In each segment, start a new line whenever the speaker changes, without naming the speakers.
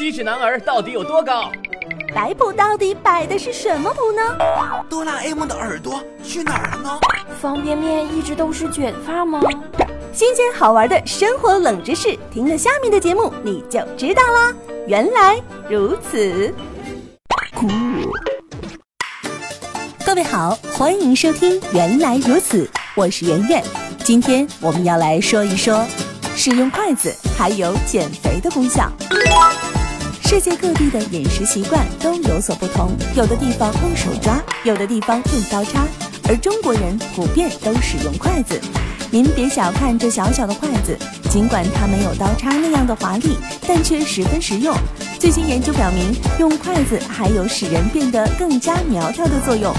七尺男儿到底有多高？
摆谱到底摆的是什么谱呢？
哆啦 A 梦的耳朵去哪儿了呢？
方便面一直都是卷发吗？
新鲜好玩的生活冷知识，听了下面的节目你就知道啦。原来如此。各位好，欢迎收听《原来如此》，我是圆圆。今天我们要来说一说，使用筷子还有减肥的功效。世界各地的饮食习惯都有所不同，有的地方用手抓，有的地方用刀叉，而中国人普遍都使用筷子。您别小看这小小的筷子，尽管它没有刀叉那样的华丽，但却十分实用。最新研究表明，用筷子还有使人变得更加苗条的作用。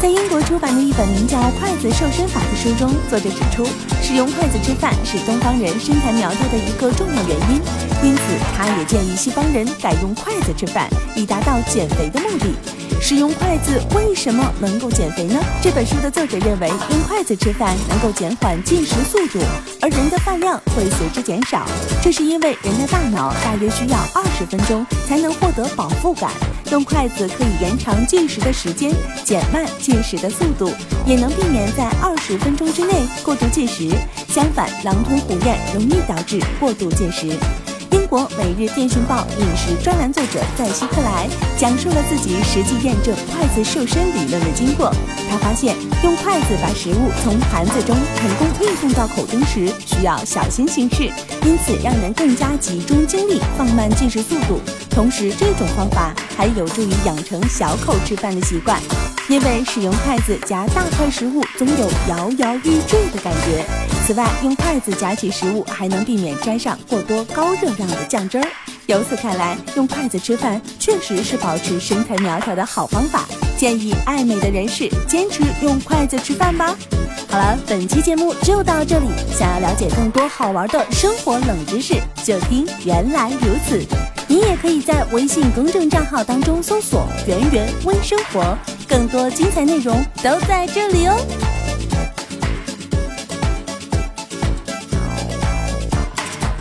在英国出版的一本名叫《筷子瘦身法》的书中，作者指出，使用筷子吃饭是东方人身材苗条的一个重要原因。因此，他也建议西方人改用筷子吃饭，以达到减肥的目的。使用筷子为什么能够减肥呢？这本书的作者认为，用筷子吃饭能够减缓进食速度，而人的饭量会随之减少。这是因为人的大脑大约需要二十分钟才能获得饱腹感。用筷子可以延长进食的时间，减慢进食的速度，也能避免在二十分钟之内过度进食。相反，狼吞虎咽容易导致过度进食。英国《每日电讯报》饮食专栏作者在希克莱讲述了自己实际验证筷子瘦身理论的经过。他发现，用筷子把食物从盘子中成功运送到口中时，需要小心行事，因此让人更加集中精力，放慢进食速度。同时，这种方法还有助于养成小口吃饭的习惯，因为使用筷子夹大块食物总有摇摇欲坠的感觉。此外，用筷子夹起食物还能避免沾上过多高热量的酱汁儿。由此看来，用筷子吃饭确实是保持身材苗条的好方法。建议爱美的人士坚持用筷子吃饭吧。好了，本期节目就到这里。想要了解更多好玩的生活冷知识，就听原来如此。你也可以在微信公众账号当中搜索“圆圆微生活”，更多精彩内容都在这里哦。